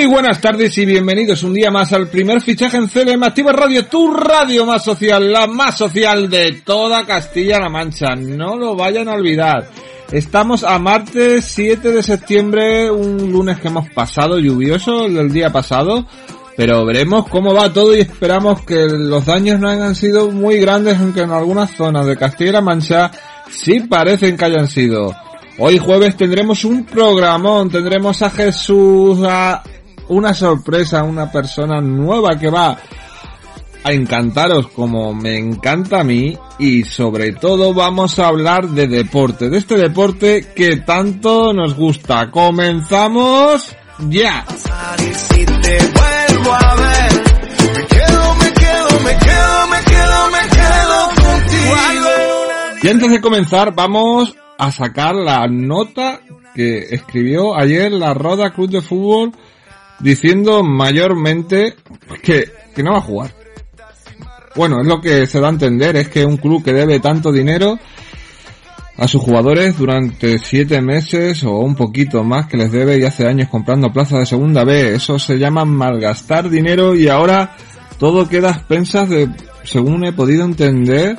Muy buenas tardes y bienvenidos un día más al primer fichaje en CLM Activa Radio, tu radio más social, la más social de toda Castilla-La Mancha. No lo vayan a olvidar. Estamos a martes 7 de septiembre, un lunes que hemos pasado lluvioso el día pasado, pero veremos cómo va todo y esperamos que los daños no hayan sido muy grandes, aunque en algunas zonas de Castilla-La Mancha sí parecen que hayan sido. Hoy jueves tendremos un programón, tendremos a Jesús, a una sorpresa, una persona nueva que va a encantaros como me encanta a mí y sobre todo vamos a hablar de deporte, de este deporte que tanto nos gusta. Comenzamos ya. Y antes de comenzar vamos a sacar la nota que escribió ayer la Roda Club de Fútbol diciendo mayormente que, que no va a jugar. Bueno, es lo que se da a entender, es que un club que debe tanto dinero a sus jugadores durante siete meses o un poquito más que les debe y hace años comprando plazas de segunda B, eso se llama malgastar dinero y ahora todo queda a expensas de, según he podido entender,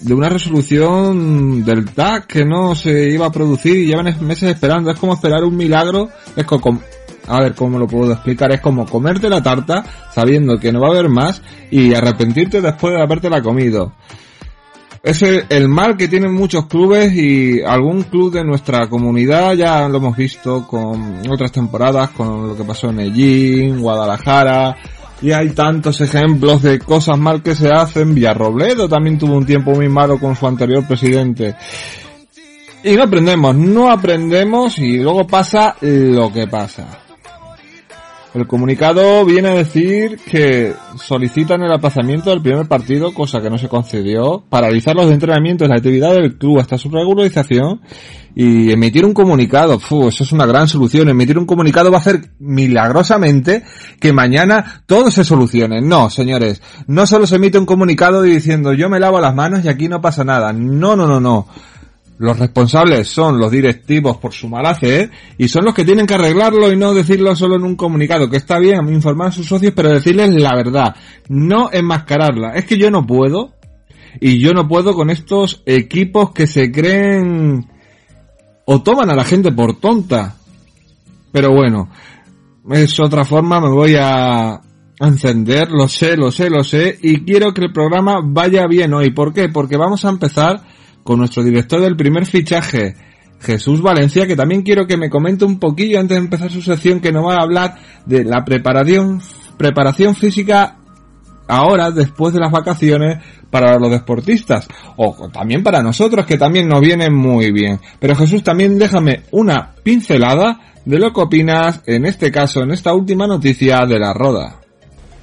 de una resolución del TAC que no se iba a producir y llevan meses esperando. Es como esperar un milagro. Es como, a ver cómo lo puedo explicar. Es como comerte la tarta sabiendo que no va a haber más y arrepentirte después de habértela comido. Es el, mal que tienen muchos clubes y algún club de nuestra comunidad ya lo hemos visto con otras temporadas, con lo que pasó en Ellín, Guadalajara, y hay tantos ejemplos de cosas mal que se hacen. Villarrobledo también tuvo un tiempo muy malo con su anterior presidente. Y no aprendemos, no aprendemos y luego pasa lo que pasa. El comunicado viene a decir que solicitan el aplazamiento del primer partido, cosa que no se concedió, paralizar los entrenamientos y la actividad del club hasta su regularización y emitir un comunicado. Fu, eso es una gran solución. Emitir un comunicado va a hacer milagrosamente que mañana todo se solucione. No, señores, no solo se emite un comunicado diciendo yo me lavo las manos y aquí no pasa nada. No, no, no, no. Los responsables son los directivos por su mala fe y son los que tienen que arreglarlo y no decirlo solo en un comunicado, que está bien informar a sus socios, pero decirles la verdad, no enmascararla. Es que yo no puedo y yo no puedo con estos equipos que se creen o toman a la gente por tonta. Pero bueno, es otra forma, me voy a encender, lo sé, lo sé, lo sé, y quiero que el programa vaya bien hoy. ¿Por qué? Porque vamos a empezar con nuestro director del primer fichaje, Jesús Valencia, que también quiero que me comente un poquillo antes de empezar su sección, que nos va a hablar de la preparación, preparación física ahora, después de las vacaciones, para los deportistas, o también para nosotros, que también nos viene muy bien. Pero Jesús, también déjame una pincelada de lo que opinas, en este caso, en esta última noticia de la Roda.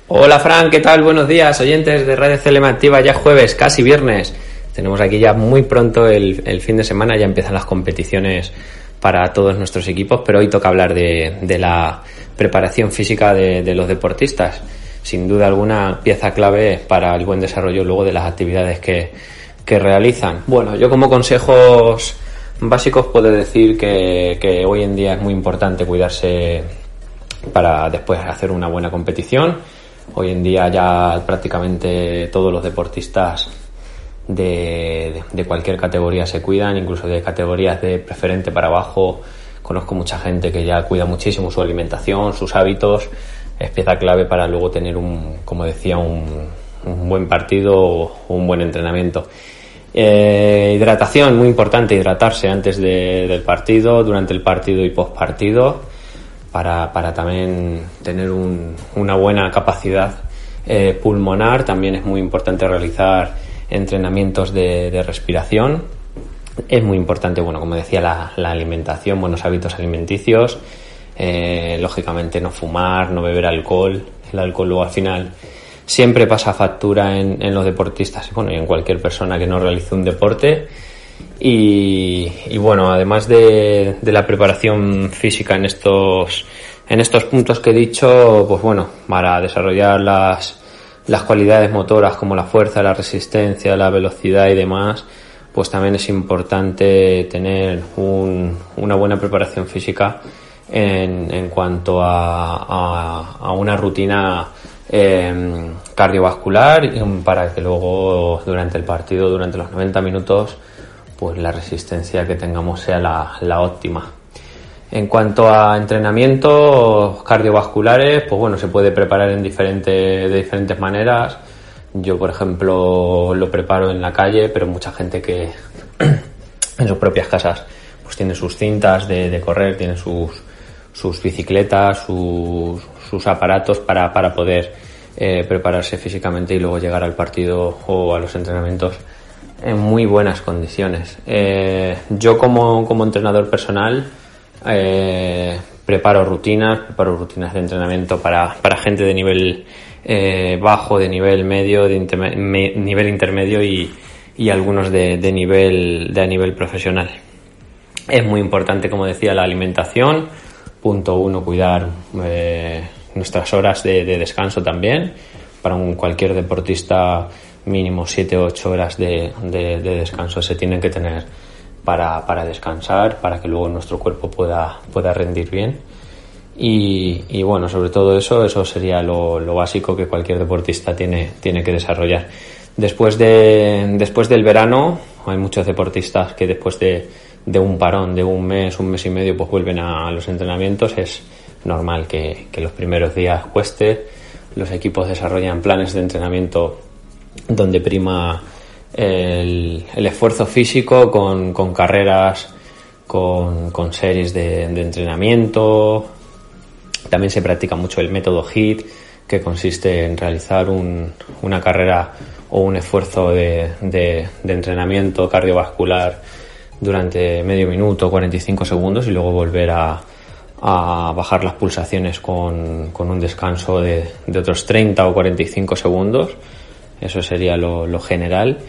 Hola Fran, ¿qué tal? Buenos días, oyentes de Radio CLM Activa, ya jueves, casi viernes. Tenemos aquí ya muy pronto el, fin de semana, ya empiezan las competiciones para todos nuestros equipos, pero hoy toca hablar de, la preparación física de, los deportistas. Sin duda alguna, pieza clave para el buen desarrollo luego de las actividades que, realizan. Bueno, yo como consejos básicos puedo decir que hoy en día es muy importante cuidarse para después hacer una buena competición Hoy en día ya prácticamente todos los deportistas de, de, cualquier categoría se cuidan, incluso de categorías de preferente para abajo. Conozco mucha gente que ya cuida muchísimo su alimentación, sus hábitos. Es pieza clave para luego tener un, como decía, un, buen partido o un buen entrenamiento. Eh, hidratación, muy importante, hidratarse antes de, del partido, durante el partido y post partido, para, para también tener un, una buena capacidad eh, pulmonar. También es muy importante realizar entrenamientos de, de, respiración. Es muy importante, bueno, como decía, la, alimentación, buenos hábitos alimenticios. Eh, lógicamente no fumar, no beber alcohol. El alcohol luego al final siempre pasa factura en, los deportistas bueno, y en cualquier persona que no realice un deporte. Y, y bueno, además de, de, la preparación física en estos, en estos puntos que he dicho, pues bueno, para desarrollar las, las cualidades motoras como la fuerza, la resistencia, la velocidad y demás, pues también es importante tener un, una buena preparación física en, en cuanto a, a, a una rutina eh, cardiovascular para que luego durante el partido, durante los 90 minutos, pues la resistencia que tengamos sea la, la óptima. En cuanto a entrenamientos cardiovasculares, pues bueno, se puede preparar en diferente, de diferentes maneras. Yo, por ejemplo, lo preparo en la calle, pero mucha gente que en sus propias casas pues tiene sus cintas de, de correr, tiene sus, sus bicicletas, sus, sus aparatos para, para poder eh, prepararse físicamente y luego llegar al partido o a los entrenamientos en muy buenas condiciones. Eh, yo como, como, entrenador personal eh, preparo rutinas, preparo rutinas de entrenamiento para, para gente de nivel eh, bajo, de nivel medio, de interme me, nivel intermedio y, y algunos de, de, nivel, de a nivel profesional. Es muy importante, como decía, la alimentación. Punto uno, cuidar eh, nuestras horas de, de, descanso también. Para un cualquier deportista mínimo 7 o 8 horas de, de, de, descanso se tienen que tener para, para, descansar, para que luego nuestro cuerpo pueda, pueda rendir bien. Y, bueno, sobre todo eso, eso sería lo, básico que cualquier deportista tiene, tiene que desarrollar. Después, de, después del verano, hay muchos deportistas que después de, de un parón de un mes, un mes y medio, pues vuelven a los entrenamientos. Es, normal que, los primeros días cueste. Los equipos desarrollan planes de entrenamiento donde prima el, esfuerzo físico con, carreras, con, series de, entrenamiento. También se practica mucho el método HIT, que consiste en realizar un, una carrera o un esfuerzo de, entrenamiento cardiovascular durante medio minuto, 45 segundos y luego volver a, bajar las pulsaciones con, con un descanso de, de, otros 30 o 45 segundos. Eso sería lo, lo general.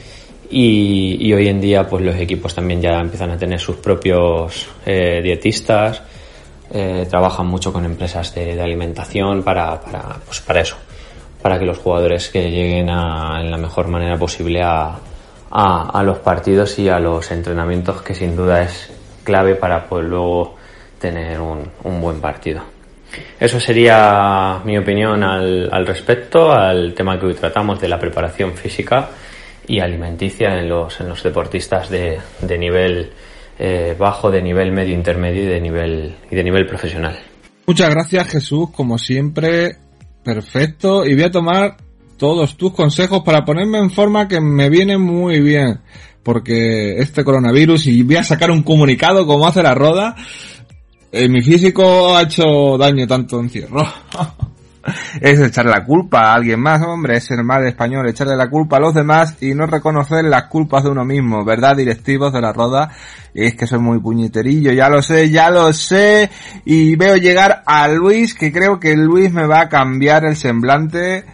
Y, y, hoy en día pues los equipos también ya empiezan a tener sus propios eh, dietistas, eh, trabajan mucho con empresas de, de alimentación para, para, pues para eso, para que los jugadores que lleguen a, en la mejor manera posible a, a, los partidos y a los entrenamientos que sin duda es clave para pues luego tener un, un buen partido. Eso sería mi opinión al, al, respecto, al tema que hoy tratamos de la preparación física y alimenticia en los, en los deportistas de, de nivel eh, bajo, de nivel medio intermedio y de nivel, y de nivel profesional. Muchas gracias Jesús, como siempre, perfecto, y voy a tomar todos tus consejos para ponerme en forma que me viene muy bien, porque este coronavirus, y voy a sacar un comunicado como hace la roda, eh, mi físico ha hecho daño tanto encierro. es echarle la culpa a alguien más, hombre, es ser mal español, echarle la culpa a los demás y no reconocer las culpas de uno mismo, ¿verdad? Directivos de la roda, es que soy muy puñeterillo, ya lo sé, ya lo sé, y veo llegar a Luis, que creo que Luis me va a cambiar el semblante,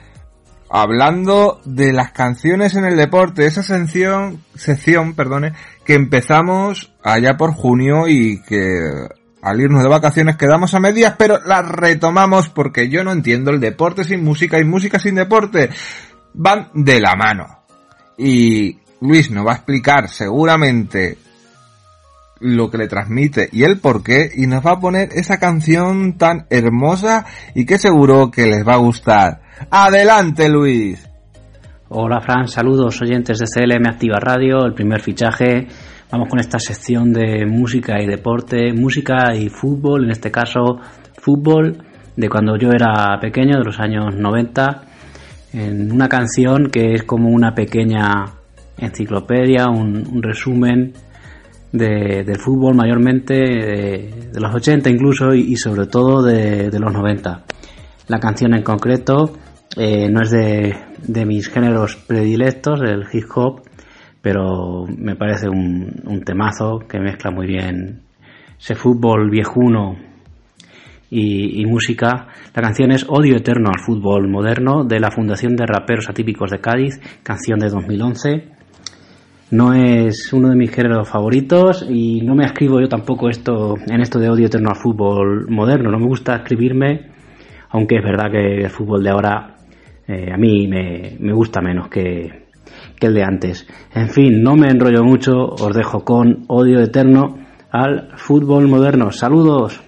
hablando de las canciones en el deporte, esa sección, sección, perdone, que empezamos allá por junio y que al irnos de vacaciones quedamos a medias, pero la retomamos porque yo no entiendo el deporte sin música y música sin deporte. Van de la mano. Y Luis nos va a explicar seguramente lo que le transmite y el por qué y nos va a poner esa canción tan hermosa y que seguro que les va a gustar. Adelante, Luis. Hola, Fran. Saludos, oyentes de CLM Activa Radio. El primer fichaje. Vamos con esta sección de música y deporte, música y fútbol, en este caso fútbol de cuando yo era pequeño, de los años 90, en una canción que es como una pequeña enciclopedia, un, resumen de, del fútbol mayormente de, los 80 incluso y, sobre todo de, los 90. La canción en concreto eh, no es de, de, mis géneros predilectos, el hip hop, pero me parece un, un temazo que mezcla muy bien ese fútbol viejuno y, música. La canción es Odio Eterno al Fútbol Moderno de la Fundación de Raperos Atípicos de Cádiz, canción de 2011. No es uno de mis géneros favoritos y no me escribo yo tampoco esto en esto de Odio Eterno al Fútbol Moderno. No me gusta escribirme, aunque es verdad que el fútbol de ahora eh, a mí me, me gusta menos que, que el de antes. En fin, no me enrollo mucho, os dejo con Odio Eterno al Fútbol Moderno. Saludos.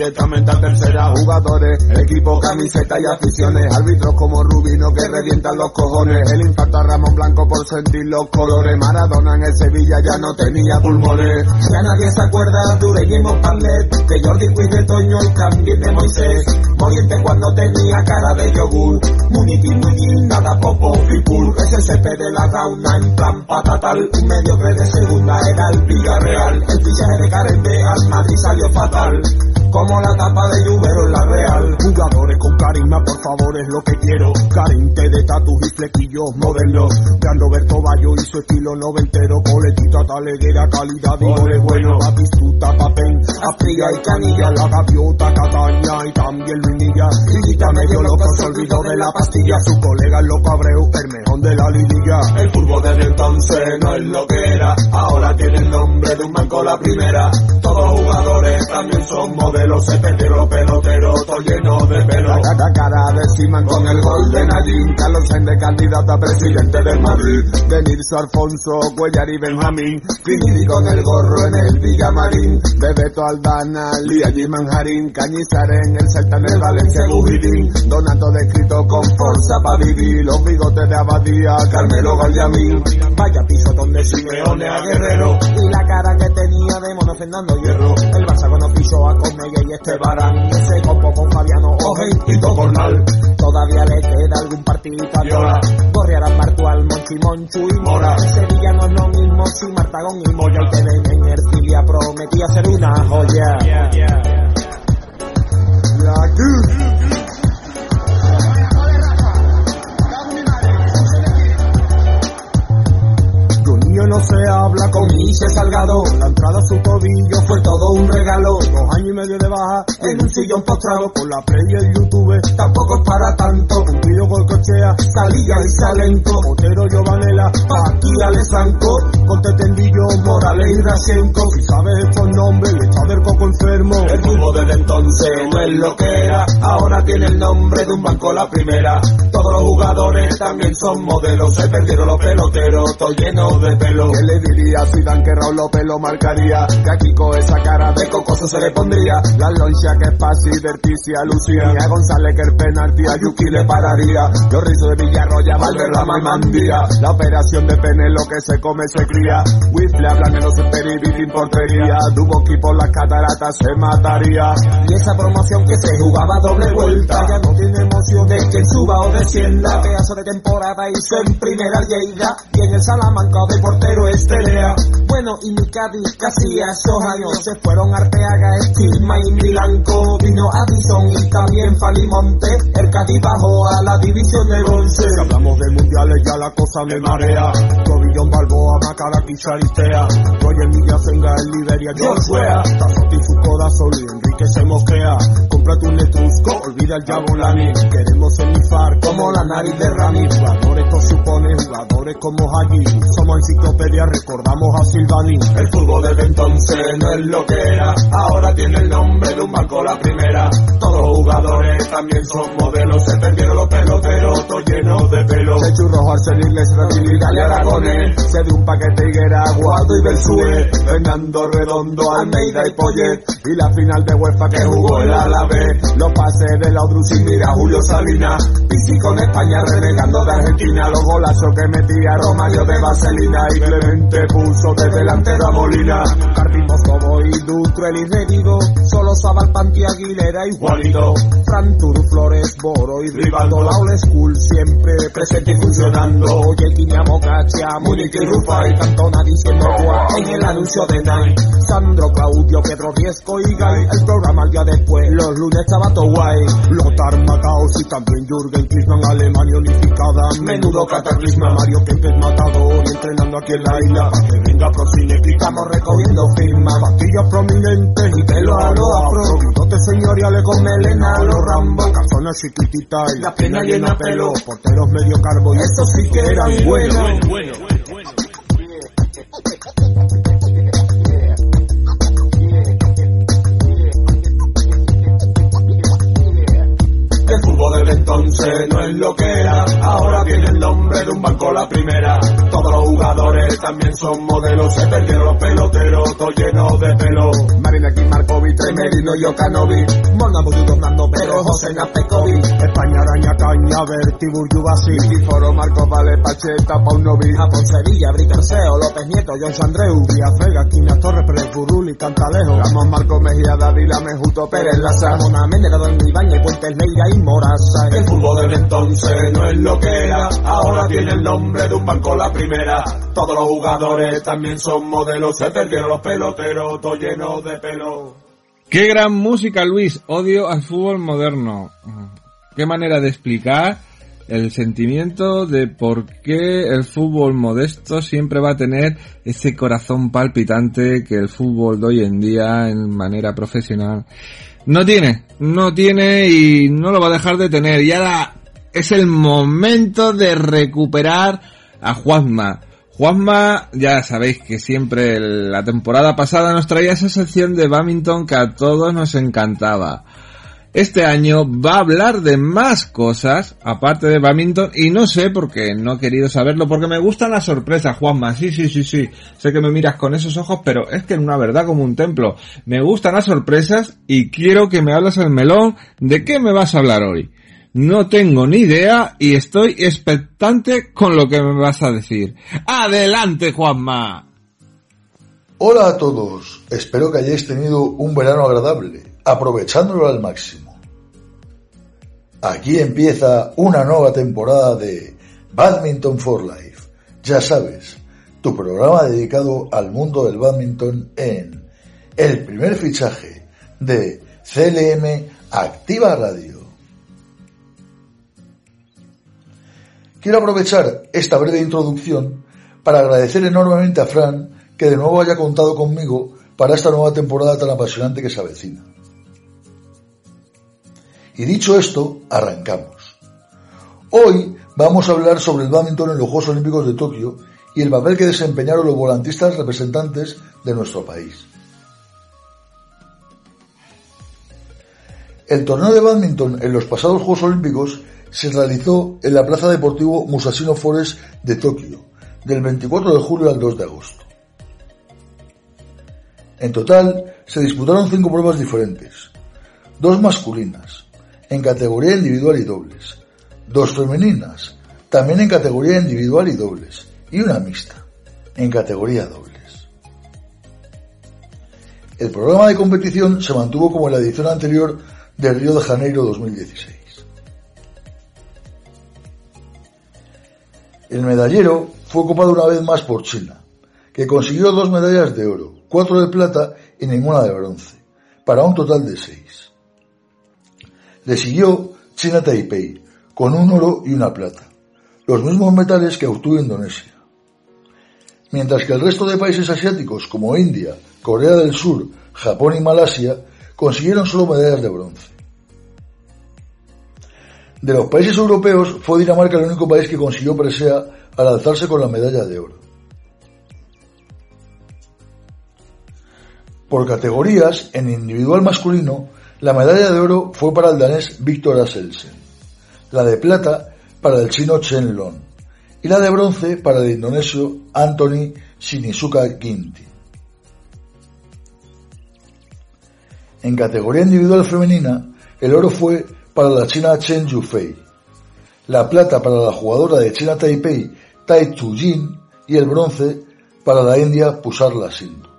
directamente a tercera. Jugadores, equipo, camiseta y aficiones, árbitros como Rubino que revientan los cojones. El infarto a Ramón Blanco por sentir los colores. Maradona en el Sevilla ya no tenía pulmones. Ya nadie se acuerda de Ureñimo Panlet, de Jordi Puig de Toño y también de Moisés. Moriente cuando tenía cara de yogur. Muniti, muy nada popo, pipul. Ese CP de la gauna en plan patatal. Un medio de segunda era el Villarreal. El fichaje de Carente al Madrid salió fatal. La tapa de Lluvero en la Real. Jugadores con carisma, por favor, es lo que quiero. Carente de tatus y flequillos modernos. Gran Roberto Bayo y su estilo noventero. Coletita, taleguera, calidad y goles bueno. Batistuta, papel, Afría y Canilla. La gaviota, Cataña y también Luinilla. Lillita medio loco, se olvidó de la pastilla. Su colega el loco Abreu, el mejor de la liguilla. El fútbol desde entonces no es lo que era. Ahora tiene el nombre de un banco la primera. Todos jugadores también son modelos, los peloteros, todo lleno de pelo. La cara de Siman con el gol de Nadine. Carlos de candidato a presidente del Madrid. De Nilso Alfonso, Cuellar y Benjamín. Finidi con el gorro en el Villamarín. Bebeto Aldana, Lía y Manjarín. Cañizar en el en el Valencia Bujidín. Donato descrito con fuerza para vivir. Los bigotes de Abadía, Carmelo Gallamín. Vaya piso donde Simeone a Guerrero. Y la cara que tenía de mono Fernando Hierro. El Barça cuando pisó a Comella y este Barán. Ese copo con Fabiano Oje y Tocornal. Todavía le queda algún partidito a Viola. Corriarán Martual, Monchi, Monchu y Mora. Sevilla no es lo mismo si Martagón y Moya. Y que en Ercilia prometía ser una joya. La se habla con Ise Salgado. La entrada a su tobillo fue todo un regalo. Dos años y medio de baja en un sillón postrado. Con la play y el YouTube tampoco es para tanto. Cumplido con cochea, salía y salento. Otero Giovanela, aquí Alessandro. Con Tetendillo, Morales y Rashenko. Si sabes estos nombres, le echa del coco enfermo. El tubo desde entonces no es lo que era. Ahora tiene el nombre de un banco la primera. Todos los jugadores también son modelos. Se perdieron los peloteros, todo lleno de pelo. ¿Qué le diría si Dan que Raúl López lo marcaría? Que aquí con esa cara de cocoso se le pondría. La loncha que es fácil, Verticia, Lucía. Y a González que el penalti a Yuki le pararía. Los rizos de Villarroya, la Malmandía. La operación de pene, lo que se come se cría. Wifle hablan en los sin portería. Duboqui por las cataratas se mataría. Y esa promoción que se jugaba doble vuelta. Ya no tiene emoción de que suba o descienda. Pedazo de temporada hizo en primera Lleida. Y en el Salamanca de pero Estrella. Bueno, y mi Cádiz casi a esos años se fueron Arteaga, Estima y Milanco, vino Addison y también Falimonte. El Cádiz bajó a la división de bronce. Si hablamos de mundiales ya la cosa me marea. Tobillón Balboa, Macara, Charistea. Roger Villasenga, el Liberia, George Wea. Tazotti, Fucoda, Soli, Enrique se mosquea. Cómprate un netrusco, olvida el Jabulani. Queremos enifar como la nariz de Rami. Jugadores, esto supone, jugadores como allí. Somos enciclopedia, recordamos a Silvani. El fútbol desde entonces no es lo que era, ahora tiene el nombre de un banco la primera. Todos los jugadores también son modelos, se perdieron los peloteros, todo lleno de pelo. De churros, Arsenal, Iglesia, y Dale Aragones, se de un paquete higuera, Guado y Bersue, Fernando Redondo, Almeida y Poyet, y la final de UEFA que jugó el Alavés. Los pases de la sin mira Julio Salinas, Pisi con España renegando de Argentina, los golazos que metía Romario de Vaselina y Puso de delantero a Molina. Carpimos como y Dutro, y Redigo, solo Sabal, Panti, Aguilera y Juanito. Fran Flores, Boro y Rivaldo, la old school siempre presente y funcionando. Oye, Quiña, Mocacha, Múnich y Rufa y Cantona diciendo en el anuncio de Nike. Sandro, Claudio, Pedro, Riesco y Guy, el programa al día después, los lunes estaba todo guay. Lothar Mataos y también Jürgen Klinsmann, Alemania unificada, menudo cataclisma, Mario Kempes matador, entrenando aquí en la isla, para que venga Procine, estamos recogiendo firmas, pastillas prominentes y pelo a lo afro, bigotes señoriales con melena, los rambo, calzones chiquititas y la pena llena pelo, porteros medio carbo y eso sí que eran buenos. El fútbol entonces no es lo que era, ahora tiene el nombre de un banco la primera. Todos los jugadores también son modelos, se perdieron los peloteros, todo lleno de pelo. Marina Markovic, Tremerino y Okanovic, Mona Nando Pero, José Napekovic, España Araña Caña, Bertibur Yubasi, Foro Marcos Vale, Pacheta, Paunovic, Japón Sevilla, Bricarseo, López Nieto, John Sandreu, Díaz Vega, Quina Torres, Pérez Burul y Cantalejo, Ramos Marcos Mejía, Dávila, Mejuto, Pérez Laza, Mona Méndez, Don Ibañez, Puentes Leira y el fútbol desde entonces no es lo que era, ahora tiene el nombre de un banco la primera. Todos los jugadores también son modelos, se perdieron los peloteros, todo lleno de pelo. Qué gran música, Luis. Odio al fútbol moderno. Qué manera de explicar el sentimiento de por qué el fútbol modesto siempre va a tener ese corazón palpitante que el fútbol de hoy en día en manera profesional no tiene, no tiene y no lo va a dejar de tener. Y ahora es el momento de recuperar a Juanma. Juanma, ya sabéis que siempre la temporada pasada nos traía esa sección de badminton que a todos nos encantaba este año va a hablar de más cosas, aparte de badminton, y no sé por qué no he querido saberlo, porque me gustan las sorpresas, Juanma, sí, sí, sí, sí, sé que me miras con esos ojos, pero es que en una verdad como un templo, me gustan las sorpresas y quiero que me hables el melón de qué me vas a hablar hoy. No tengo ni idea y estoy expectante con lo que me vas a decir. Adelante, Juanma. Hola a todos, espero que hayáis tenido un verano agradable aprovechándolo al máximo. Aquí empieza una nueva temporada de Badminton for Life. Ya sabes, tu programa dedicado al mundo del badminton en el primer fichaje de CLM Activa Radio. Quiero aprovechar esta breve introducción para agradecer enormemente a Fran que de nuevo haya contado conmigo para esta nueva temporada tan apasionante que se avecina. Y dicho esto, arrancamos. Hoy vamos a hablar sobre el badminton en los Juegos Olímpicos de Tokio y el papel que desempeñaron los volantistas representantes de nuestro país. El torneo de badminton en los pasados Juegos Olímpicos se realizó en la Plaza Deportivo Musashino Forest de Tokio, del 24 de julio al 2 de agosto. En total se disputaron cinco pruebas diferentes, dos masculinas, en categoría individual y dobles, dos femeninas, también en categoría individual y dobles, y una mixta, en categoría dobles. El programa de competición se mantuvo como en la edición anterior del Río de Janeiro 2016. El medallero fue ocupado una vez más por China, que consiguió dos medallas de oro, cuatro de plata y ninguna de bronce, para un total de seis. Le siguió China Taipei, con un oro y una plata, los mismos metales que obtuvo Indonesia. Mientras que el resto de países asiáticos como India, Corea del Sur, Japón y Malasia consiguieron solo medallas de bronce. De los países europeos fue Dinamarca el único país que consiguió presea al alzarse con la medalla de oro. Por categorías, en individual masculino, la medalla de oro fue para el danés Víctor Aselsen, la de plata para el chino Chen Long y la de bronce para el indonesio Anthony Sinisuka Ginti. En categoría individual femenina, el oro fue para la china Chen Yufei, la plata para la jugadora de China Taipei Tai Jin y el bronce para la India Pusarla Sindhu.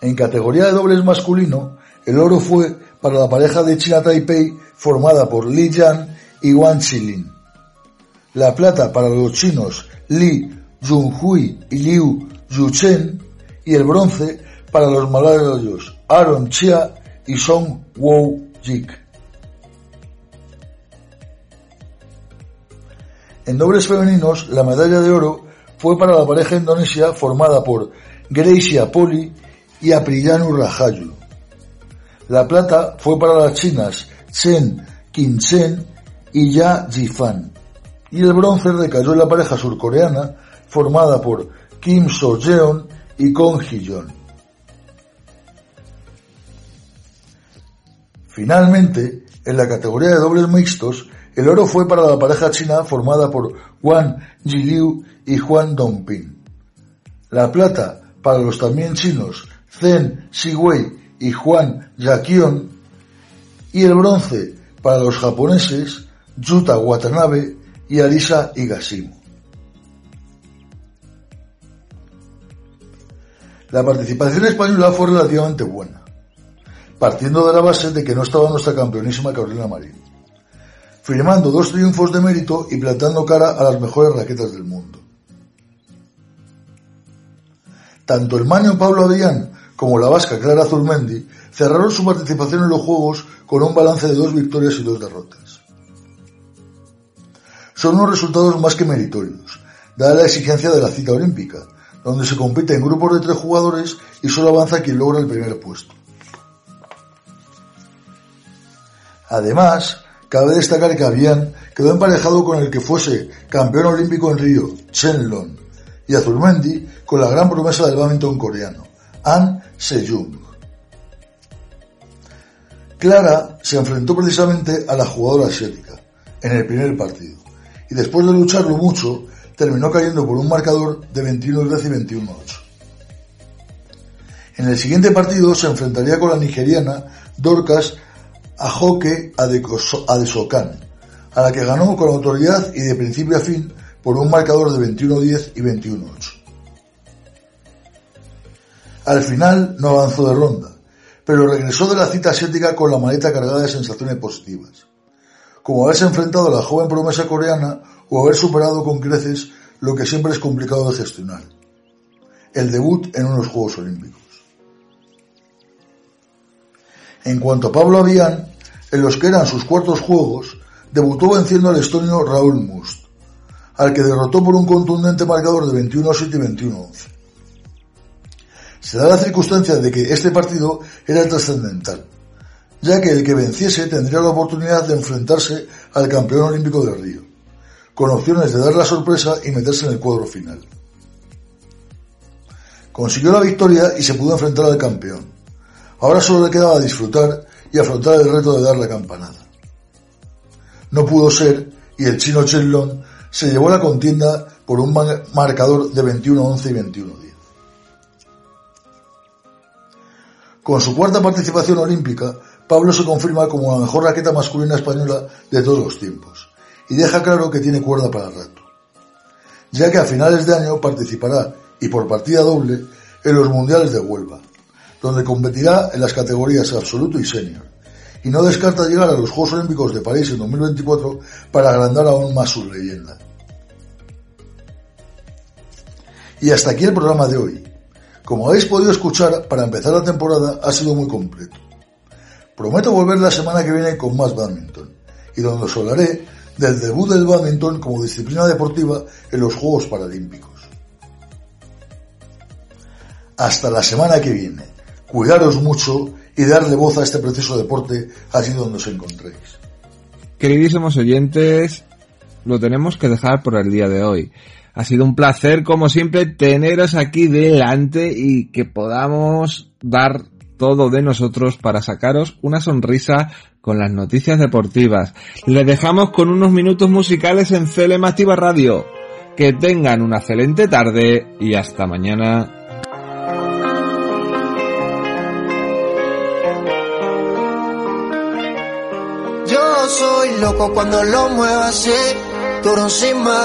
En categoría de dobles masculino, el oro fue para la pareja de China Taipei formada por Li Yan y Wang Qilin. La plata para los chinos Li Junhui y Liu Yuchen y el bronce para los malagueños Aaron Chia y Song Woo Jik. En dobles femeninos, la medalla de oro fue para la pareja indonesia formada por Gracia Poli y Rajayu. La plata fue para las chinas Chen Qinchen y Ya Jifan. Y el bronce recayó en la pareja surcoreana formada por Kim So-jeon y con Hillon. Finalmente, en la categoría de dobles mixtos, el oro fue para la pareja china formada por Wang Jiliu y Juan Dongping. La plata para los también chinos Zen Shiwei y Juan Yakion. Y el bronce para los japoneses Yuta Watanabe y Alisa Higashimo. La participación española fue relativamente buena, partiendo de la base de que no estaba nuestra campeonísima Carolina Marín, firmando dos triunfos de mérito y plantando cara a las mejores raquetas del mundo. Tanto el maño Pablo Avellán como la vasca Clara Zurmendi cerraron su participación en los Juegos con un balance de dos victorias y dos derrotas. Son unos resultados más que meritorios, dada la exigencia de la cita olímpica, donde se compite en grupos de tres jugadores y solo avanza quien logra el primer puesto. Además, cabe destacar que Avian quedó emparejado con el que fuese campeón olímpico en Río, Chen Long, y Azurmendi con la gran promesa del badminton coreano, An Sejung. Clara se enfrentó precisamente a la jugadora asiática en el primer partido y después de lucharlo mucho terminó cayendo por un marcador de 21-10 y 21-8. En el siguiente partido se enfrentaría con la nigeriana Dorcas Ajoke Adesokan, a la que ganó con autoridad y de principio a fin por un marcador de 21-10 y 21-8. Al final no avanzó de ronda, pero regresó de la cita asiática con la maleta cargada de sensaciones positivas, como haberse enfrentado a la joven promesa coreana o haber superado con creces lo que siempre es complicado de gestionar, el debut en unos Juegos Olímpicos. En cuanto a Pablo Avian, en los que eran sus cuartos Juegos, debutó venciendo al estonio Raúl Must, al que derrotó por un contundente marcador de 21-7 y 21-11. Se da la circunstancia de que este partido era trascendental, ya que el que venciese tendría la oportunidad de enfrentarse al campeón olímpico de Río con opciones de dar la sorpresa y meterse en el cuadro final. Consiguió la victoria y se pudo enfrentar al campeón. Ahora solo le quedaba disfrutar y afrontar el reto de dar la campanada. No pudo ser y el chino Chenlong se llevó la contienda por un marcador de 21-11 y 21-10. Con su cuarta participación olímpica, Pablo se confirma como la mejor raqueta masculina española de todos los tiempos y deja claro que tiene cuerda para el rato, ya que a finales de año participará, y por partida doble, en los Mundiales de Huelva, donde competirá en las categorías absoluto y senior, y no descarta llegar a los Juegos Olímpicos de París en 2024 para agrandar aún más su leyenda. Y hasta aquí el programa de hoy. Como habéis podido escuchar, para empezar la temporada ha sido muy completo. Prometo volver la semana que viene con más badminton, y donde os hablaré del debut del badminton como disciplina deportiva en los Juegos Paralímpicos. Hasta la semana que viene. Cuidaros mucho y darle voz a este precioso deporte allí donde os encontréis. Queridísimos oyentes, lo tenemos que dejar por el día de hoy. Ha sido un placer, como siempre, teneros aquí delante y que podamos dar todo de nosotros para sacaros una sonrisa con las noticias deportivas. Le dejamos con unos minutos musicales en CLM Activa Radio. Que tengan una excelente tarde y hasta mañana. Yo soy loco cuando lo muevo así, duro encima.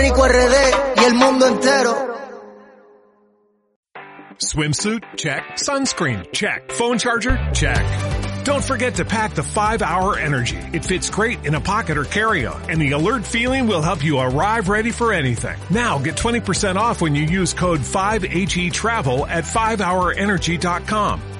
Rico RD y el mundo entero. Swimsuit? Check. Sunscreen? Check. Phone charger? Check. Don't forget to pack the 5-Hour Energy. It fits great in a pocket or carry-on, and the alert feeling will help you arrive ready for anything. Now get 20% off when you use code 5HETRAVEL at 5hourenergy.com.